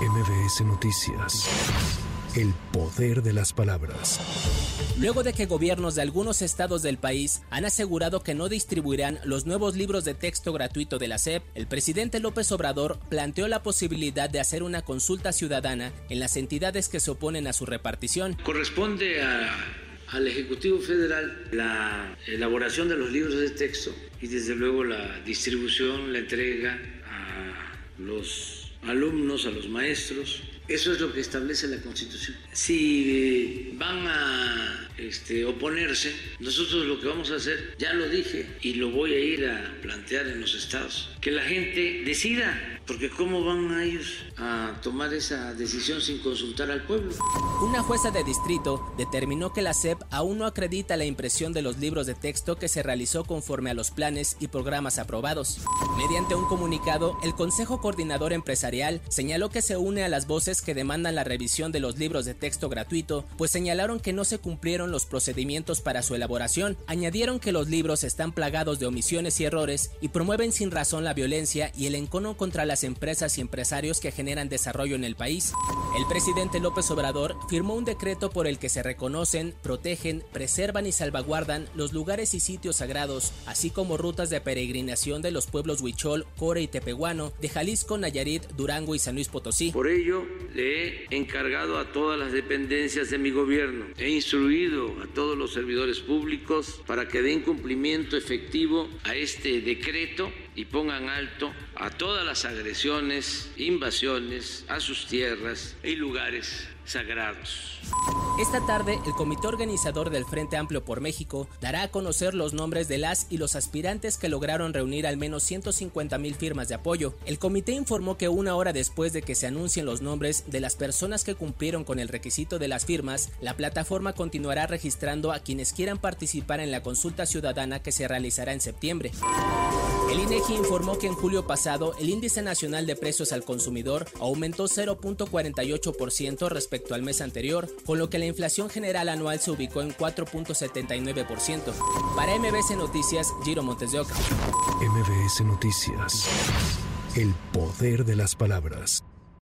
MBS Noticias. El poder de las palabras. Luego de que gobiernos de algunos estados del país han asegurado que no distribuirán los nuevos libros de texto gratuito de la SEP, el presidente López Obrador planteó la posibilidad de hacer una consulta ciudadana en las entidades que se oponen a su repartición. Corresponde al Ejecutivo Federal la elaboración de los libros de texto y desde luego la distribución, la entrega a los alumnos, a los maestros. Eso es lo que establece la Constitución. Si van a este, oponerse, nosotros lo que vamos a hacer, ya lo dije y lo voy a ir a plantear en los estados, que la gente decida, porque ¿cómo van a ellos a tomar esa decisión sin consultar al pueblo? Una jueza de distrito determinó que la SEP aún no acredita la impresión de los libros de texto que se realizó conforme a los planes y programas aprobados. Mediante un comunicado, el Consejo Coordinador Empresarial señaló que se une a las voces que demandan la revisión de los libros de texto gratuito, pues señalaron que no se cumplieron los procedimientos para su elaboración. Añadieron que los libros están plagados de omisiones y errores y promueven sin razón la violencia y el encono contra empresas y empresarios que generan desarrollo en el país. El presidente López Obrador firmó un decreto por el que se reconocen, protegen, preservan y salvaguardan los lugares y sitios sagrados, así como rutas de peregrinación de los pueblos Huichol, Core y Tepehuano, de Jalisco, Nayarit, Durango y San Luis Potosí. Por ello, le he encargado a todas las dependencias de mi gobierno, he instruido a todos los servidores públicos para que den cumplimiento efectivo a este decreto y pongan alto a todas las agresiones, invasiones a sus tierras y lugares sagrados. Esta tarde, el comité organizador del Frente Amplio por México dará a conocer los nombres de las y los aspirantes que lograron reunir al menos 150 mil firmas de apoyo. El comité informó que una hora después de que se anuncien los nombres de las personas que cumplieron con el requisito de las firmas, la plataforma continuará registrando a quienes quieran participar en la consulta ciudadana que se realizará en septiembre. El INEGI informó que en julio pasado el índice nacional de precios al consumidor aumentó 0.48% respecto al mes anterior, con lo que la inflación general anual se ubicó en 4.79%. Para MBS Noticias, Giro Montes de Oca. MBS Noticias. El poder de las palabras.